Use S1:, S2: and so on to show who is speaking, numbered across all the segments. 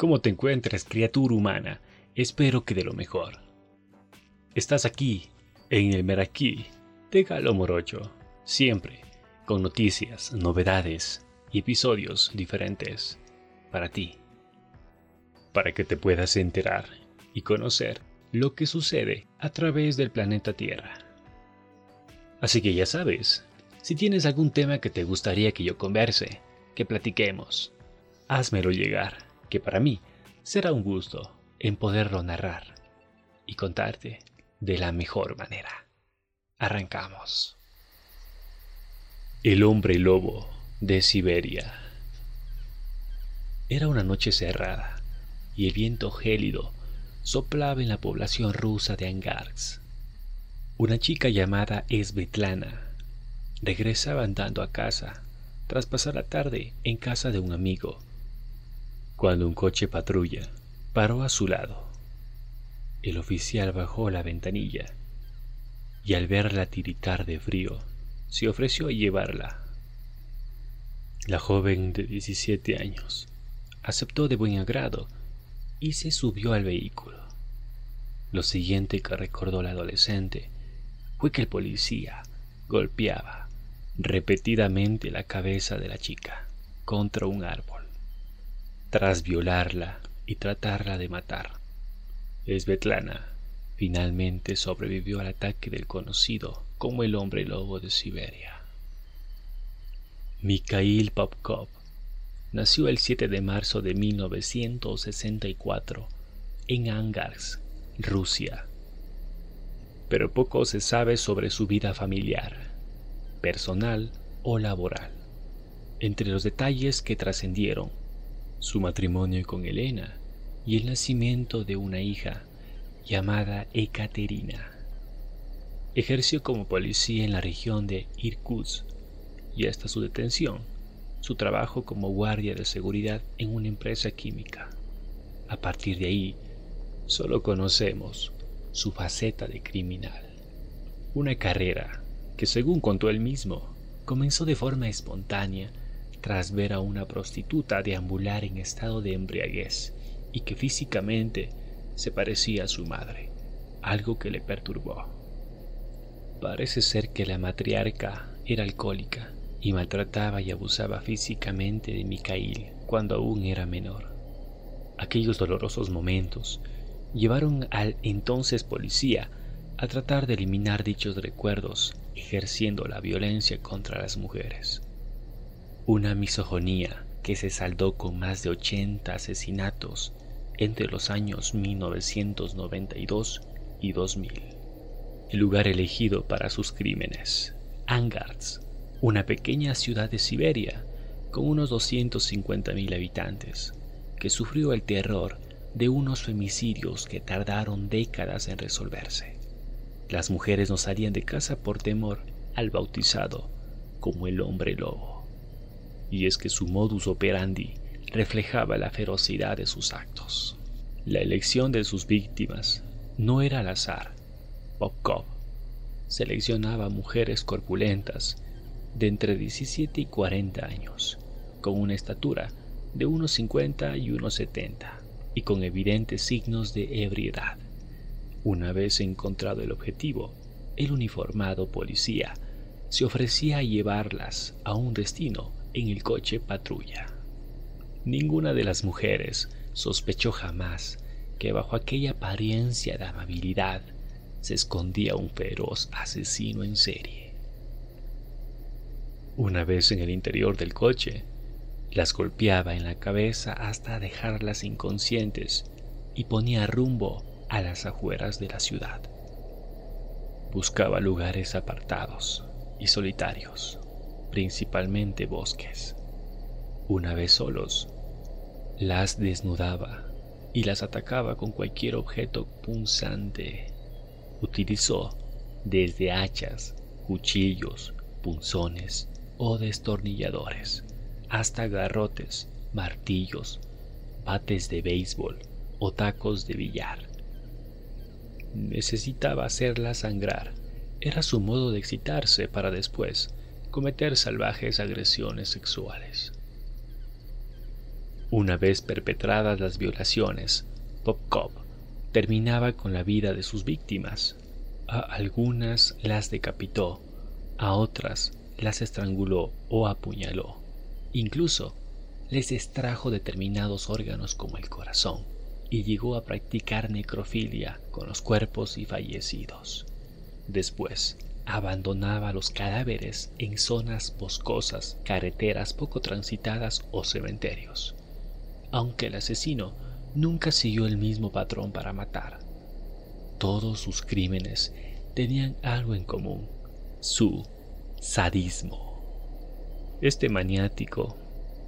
S1: ¿Cómo te encuentras, criatura humana? Espero que de lo mejor. Estás aquí, en el Meraquí de Galo Morocho, siempre con noticias, novedades y episodios diferentes para ti, para que te puedas enterar y conocer lo que sucede a través del planeta Tierra. Así que ya sabes, si tienes algún tema que te gustaría que yo converse, que platiquemos, házmelo llegar que para mí será un gusto en poderlo narrar y contarte de la mejor manera. Arrancamos. El hombre lobo de Siberia. Era una noche cerrada y el viento gélido soplaba en la población rusa de Angarsk. Una chica llamada Svetlana regresaba andando a casa tras pasar la tarde en casa de un amigo cuando un coche patrulla paró a su lado. El oficial bajó la ventanilla y al verla tiritar de frío, se ofreció a llevarla. La joven de 17 años aceptó de buen agrado y se subió al vehículo. Lo siguiente que recordó la adolescente fue que el policía golpeaba repetidamente la cabeza de la chica contra un árbol tras violarla y tratarla de matar. Svetlana finalmente sobrevivió al ataque del conocido como el hombre lobo de Siberia. Mikhail Popkov nació el 7 de marzo de 1964 en Angarsk, Rusia. Pero poco se sabe sobre su vida familiar, personal o laboral. Entre los detalles que trascendieron su matrimonio con Elena y el nacimiento de una hija llamada Ekaterina. Ejerció como policía en la región de Irkutsk y hasta su detención, su trabajo como guardia de seguridad en una empresa química. A partir de ahí, solo conocemos su faceta de criminal. Una carrera que, según contó él mismo, comenzó de forma espontánea tras ver a una prostituta deambular en estado de embriaguez y que físicamente se parecía a su madre, algo que le perturbó. Parece ser que la matriarca era alcohólica y maltrataba y abusaba físicamente de Mikhail cuando aún era menor. Aquellos dolorosos momentos llevaron al entonces policía a tratar de eliminar dichos recuerdos ejerciendo la violencia contra las mujeres. Una misogonía que se saldó con más de 80 asesinatos entre los años 1992 y 2000. El lugar elegido para sus crímenes, Angarsk, una pequeña ciudad de Siberia con unos 250.000 habitantes, que sufrió el terror de unos femicidios que tardaron décadas en resolverse. Las mujeres no salían de casa por temor al bautizado como el hombre lobo y es que su modus operandi reflejaba la ferocidad de sus actos. La elección de sus víctimas no era al azar. Popkov seleccionaba mujeres corpulentas de entre 17 y 40 años, con una estatura de unos 50 y unos 70 y con evidentes signos de ebriedad. Una vez encontrado el objetivo, el uniformado policía se ofrecía a llevarlas a un destino en el coche patrulla. Ninguna de las mujeres sospechó jamás que bajo aquella apariencia de amabilidad se escondía un feroz asesino en serie. Una vez en el interior del coche, las golpeaba en la cabeza hasta dejarlas inconscientes y ponía rumbo a las afueras de la ciudad. Buscaba lugares apartados y solitarios principalmente bosques. Una vez solos, las desnudaba y las atacaba con cualquier objeto punzante. Utilizó desde hachas, cuchillos, punzones o destornilladores, hasta garrotes, martillos, bates de béisbol o tacos de billar. Necesitaba hacerla sangrar. Era su modo de excitarse para después cometer salvajes agresiones sexuales. Una vez perpetradas las violaciones, Popkov terminaba con la vida de sus víctimas. A algunas las decapitó, a otras las estranguló o apuñaló. Incluso les extrajo determinados órganos como el corazón y llegó a practicar necrofilia con los cuerpos y fallecidos. Después, abandonaba los cadáveres en zonas boscosas, carreteras poco transitadas o cementerios. Aunque el asesino nunca siguió el mismo patrón para matar. Todos sus crímenes tenían algo en común, su sadismo. Este maniático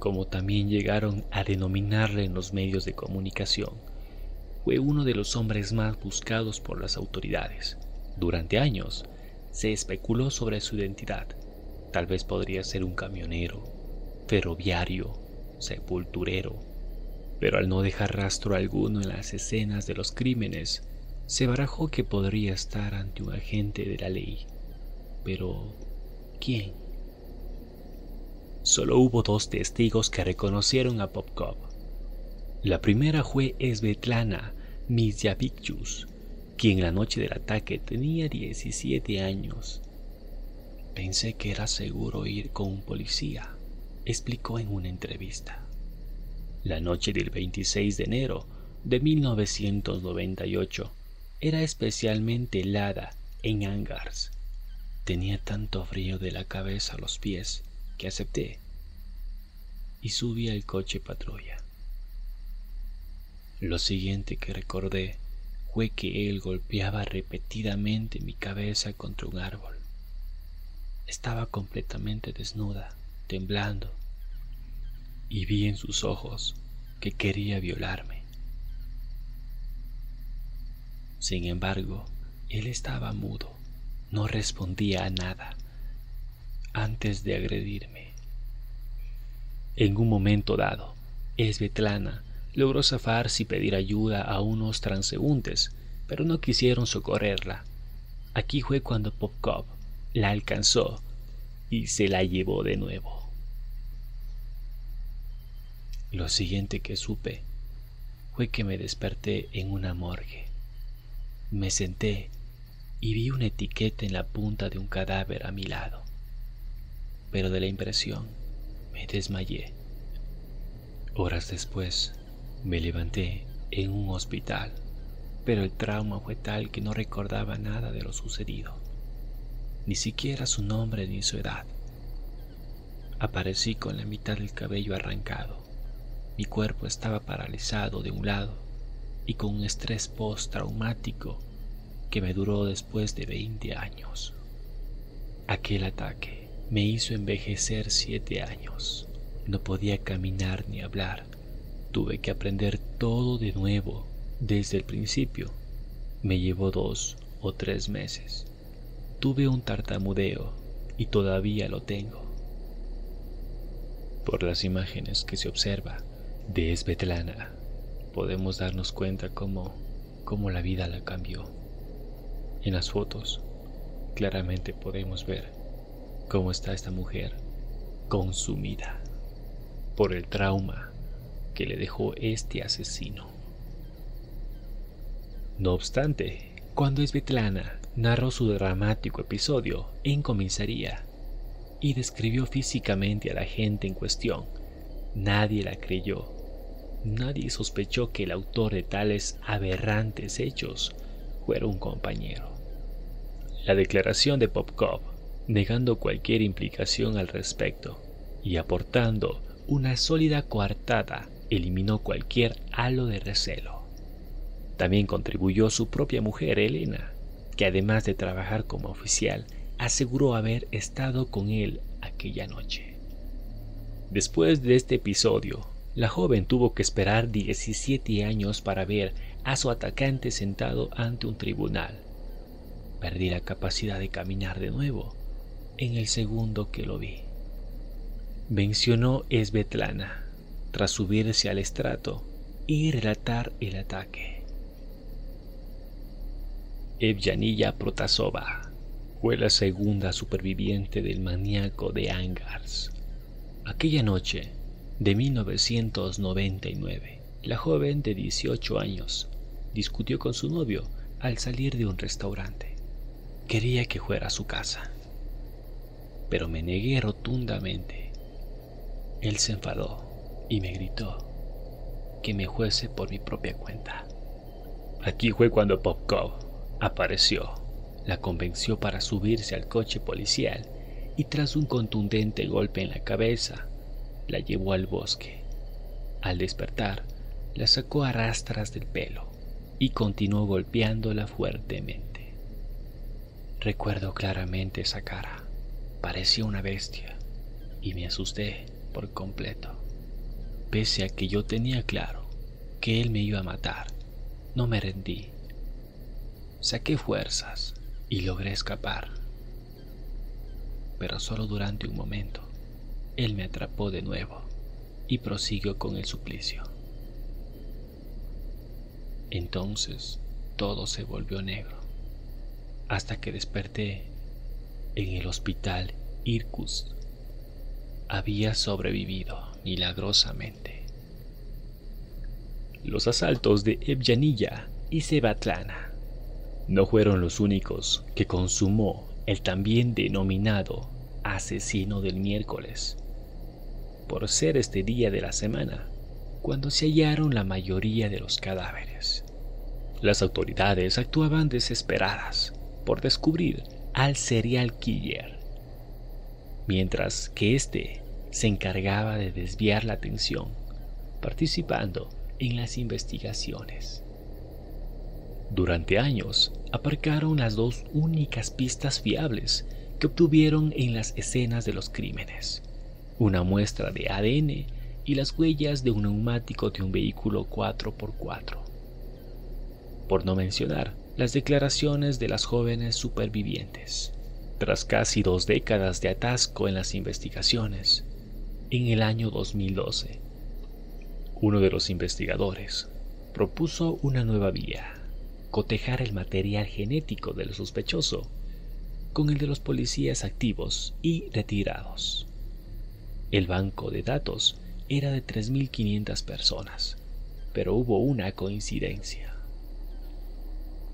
S1: como también llegaron a denominarle en los medios de comunicación, fue uno de los hombres más buscados por las autoridades. Durante años se especuló sobre su identidad. Tal vez podría ser un camionero, ferroviario, sepulturero, pero al no dejar rastro alguno en las escenas de los crímenes, se barajó que podría estar ante un agente de la ley. Pero, ¿quién? Solo hubo dos testigos que reconocieron a Popkov. La primera fue Svetlana Mizyavichus, quien la noche del ataque tenía 17 años. Pensé que era seguro ir con un policía, explicó en una entrevista. La noche del 26 de enero de 1998 era especialmente helada en Angars. Tenía tanto frío de la cabeza a los pies que acepté y subí al coche patrulla. Lo siguiente que recordé fue que él golpeaba repetidamente mi cabeza contra un árbol. Estaba completamente desnuda, temblando, y vi en sus ojos que quería violarme. Sin embargo, él estaba mudo, no respondía a nada antes de agredirme. En un momento dado, Svetlana logró zafarse y pedir ayuda a unos transeúntes, pero no quisieron socorrerla. Aquí fue cuando Popkov la alcanzó y se la llevó de nuevo. Lo siguiente que supe fue que me desperté en una morgue. Me senté y vi una etiqueta en la punta de un cadáver a mi lado pero de la impresión me desmayé. Horas después me levanté en un hospital, pero el trauma fue tal que no recordaba nada de lo sucedido, ni siquiera su nombre ni su edad. Aparecí con la mitad del cabello arrancado, mi cuerpo estaba paralizado de un lado y con un estrés postraumático que me duró después de 20 años. Aquel ataque me hizo envejecer siete años. No podía caminar ni hablar. Tuve que aprender todo de nuevo, desde el principio. Me llevó dos o tres meses. Tuve un tartamudeo y todavía lo tengo. Por las imágenes que se observa de Svetlana, podemos darnos cuenta cómo, cómo la vida la cambió. En las fotos, claramente podemos ver cómo está esta mujer consumida por el trauma que le dejó este asesino. No obstante, cuando Svetlana narró su dramático episodio en comisaría y describió físicamente a la gente en cuestión, nadie la creyó. Nadie sospechó que el autor de tales aberrantes hechos fuera un compañero. La declaración de Popkov negando cualquier implicación al respecto y aportando una sólida coartada, eliminó cualquier halo de recelo. También contribuyó su propia mujer, Elena, que además de trabajar como oficial, aseguró haber estado con él aquella noche. Después de este episodio, la joven tuvo que esperar 17 años para ver a su atacante sentado ante un tribunal. Perdí la capacidad de caminar de nuevo en el segundo que lo vi. Mencionó Svetlana tras subirse al estrato y relatar el ataque. Evjanilla Protasova fue la segunda superviviente del maníaco de Angars. Aquella noche de 1999, la joven de 18 años discutió con su novio al salir de un restaurante. Quería que fuera a su casa, pero me negué rotundamente. Él se enfadó y me gritó que me fuese por mi propia cuenta. Aquí fue cuando Popkov apareció, la convenció para subirse al coche policial y tras un contundente golpe en la cabeza, la llevó al bosque. Al despertar, la sacó a rastras del pelo y continuó golpeándola fuertemente. Recuerdo claramente esa cara. Parecía una bestia y me asusté por completo. Pese a que yo tenía claro que él me iba a matar, no me rendí. Saqué fuerzas y logré escapar. Pero solo durante un momento, él me atrapó de nuevo y prosiguió con el suplicio. Entonces todo se volvió negro, hasta que desperté en el hospital Irkutsk. Había sobrevivido milagrosamente. Los asaltos de Evjanilla y Sebatlana no fueron los únicos que consumó el también denominado asesino del miércoles, por ser este día de la semana cuando se hallaron la mayoría de los cadáveres. Las autoridades actuaban desesperadas por descubrir al serial killer, mientras que éste se encargaba de desviar la atención, participando en las investigaciones. Durante años aparcaron las dos únicas pistas fiables que obtuvieron en las escenas de los crímenes, una muestra de ADN y las huellas de un neumático de un vehículo 4x4. Por no mencionar las declaraciones de las jóvenes supervivientes. Tras casi dos décadas de atasco en las investigaciones, en el año 2012, uno de los investigadores propuso una nueva vía, cotejar el material genético del sospechoso con el de los policías activos y retirados. El banco de datos era de 3.500 personas, pero hubo una coincidencia.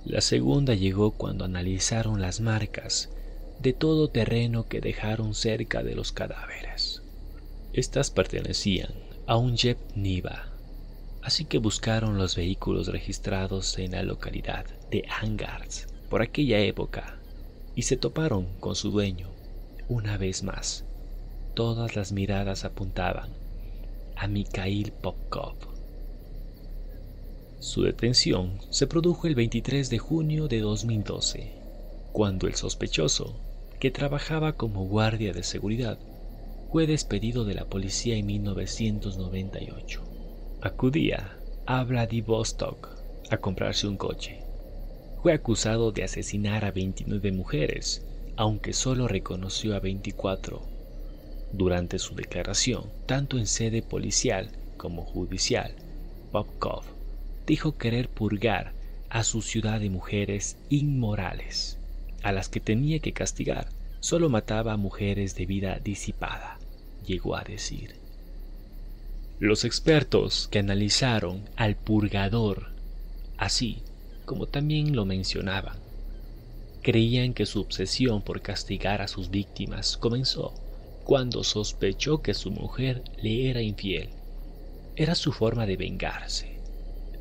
S1: La segunda llegó cuando analizaron las marcas de todo terreno que dejaron cerca de los cadáveres. Estas pertenecían a un Jeep Niva, así que buscaron los vehículos registrados en la localidad de Angars por aquella época y se toparon con su dueño una vez más. Todas las miradas apuntaban a Mikhail Popkov. Su detención se produjo el 23 de junio de 2012, cuando el sospechoso, que trabajaba como guardia de seguridad, fue despedido de la policía en 1998. Acudía a Vladivostok a comprarse un coche. Fue acusado de asesinar a 29 mujeres, aunque solo reconoció a 24 durante su declaración, tanto en sede policial como judicial, Popkov dijo querer purgar a su ciudad de mujeres inmorales, a las que tenía que castigar. Solo mataba a mujeres de vida disipada, llegó a decir. Los expertos que analizaron al purgador, así como también lo mencionaban, creían que su obsesión por castigar a sus víctimas comenzó cuando sospechó que su mujer le era infiel. Era su forma de vengarse,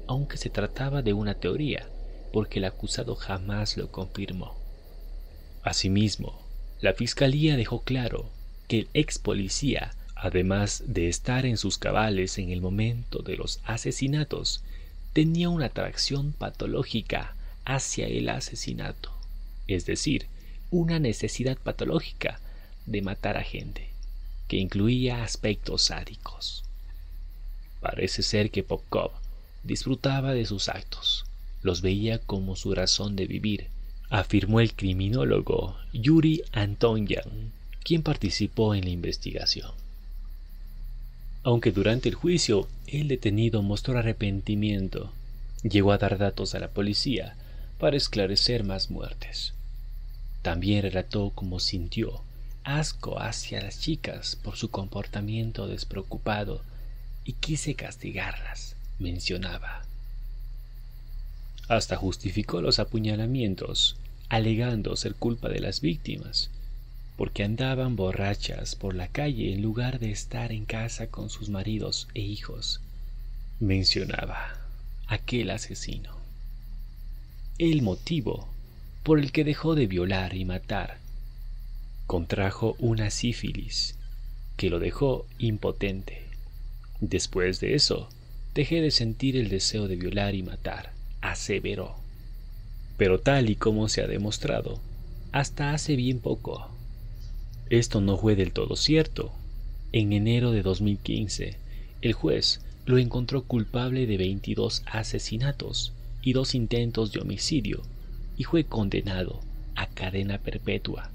S1: aunque se trataba de una teoría, porque el acusado jamás lo confirmó. Asimismo, la fiscalía dejó claro que el ex policía, además de estar en sus cabales en el momento de los asesinatos, tenía una atracción patológica hacia el asesinato, es decir, una necesidad patológica de matar a gente, que incluía aspectos sádicos. Parece ser que Popkov disfrutaba de sus actos, los veía como su razón de vivir, afirmó el criminólogo Yuri Antonyan, quien participó en la investigación. Aunque durante el juicio el detenido mostró arrepentimiento, llegó a dar datos a la policía para esclarecer más muertes. También relató cómo sintió asco hacia las chicas por su comportamiento despreocupado y quise castigarlas, mencionaba. Hasta justificó los apuñalamientos, alegando ser culpa de las víctimas, porque andaban borrachas por la calle en lugar de estar en casa con sus maridos e hijos, mencionaba aquel asesino. El motivo por el que dejó de violar y matar. Contrajo una sífilis que lo dejó impotente. Después de eso, dejé de sentir el deseo de violar y matar, aseveró. Pero tal y como se ha demostrado, hasta hace bien poco. Esto no fue del todo cierto. En enero de 2015, el juez lo encontró culpable de 22 asesinatos y dos intentos de homicidio y fue condenado a cadena perpetua.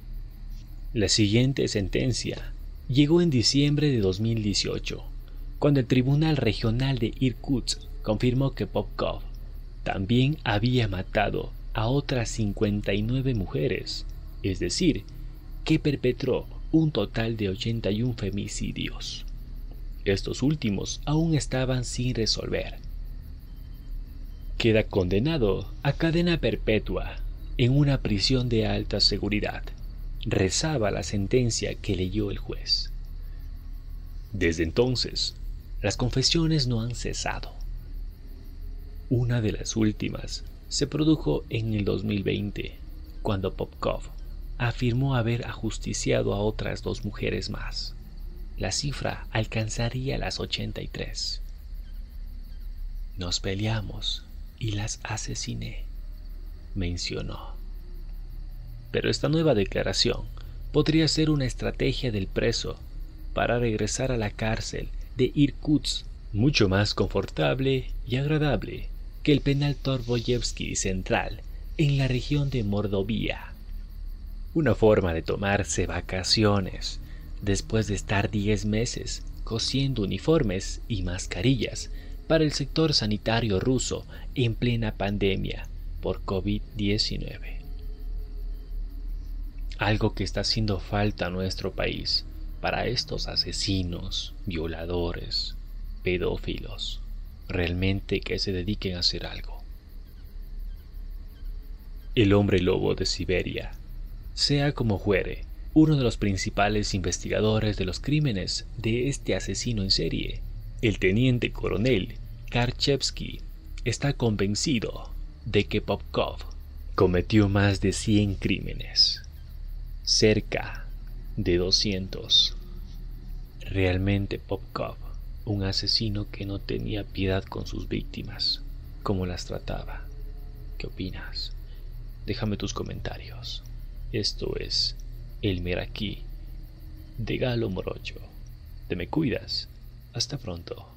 S1: La siguiente sentencia llegó en diciembre de 2018, cuando el Tribunal Regional de Irkutsk confirmó que Popkov también había matado a otras 59 mujeres, es decir, que perpetró un total de 81 femicidios. Estos últimos aún estaban sin resolver. Queda condenado a cadena perpetua en una prisión de alta seguridad. Rezaba la sentencia que leyó el juez. Desde entonces, las confesiones no han cesado. Una de las últimas se produjo en el 2020, cuando Popkov afirmó haber ajusticiado a otras dos mujeres más. La cifra alcanzaría las 83. Nos peleamos y las asesiné, mencionó. Pero esta nueva declaración podría ser una estrategia del preso para regresar a la cárcel de Irkutsk mucho más confortable y agradable que el penal Torboyevsky Central en la región de Mordovia. Una forma de tomarse vacaciones después de estar 10 meses cosiendo uniformes y mascarillas para el sector sanitario ruso en plena pandemia por COVID-19. Algo que está haciendo falta a nuestro país para estos asesinos, violadores, pedófilos realmente que se dediquen a hacer algo. El hombre lobo de Siberia, sea como fuere, uno de los principales investigadores de los crímenes de este asesino en serie, el teniente coronel Karchevsky, está convencido de que Popkov cometió más de 100 crímenes, cerca de 200. Realmente Popkov un asesino que no tenía piedad con sus víctimas, como las trataba. ¿Qué opinas? Déjame tus comentarios. Esto es El Meraquí de Galo Morocho. Te me cuidas. Hasta pronto.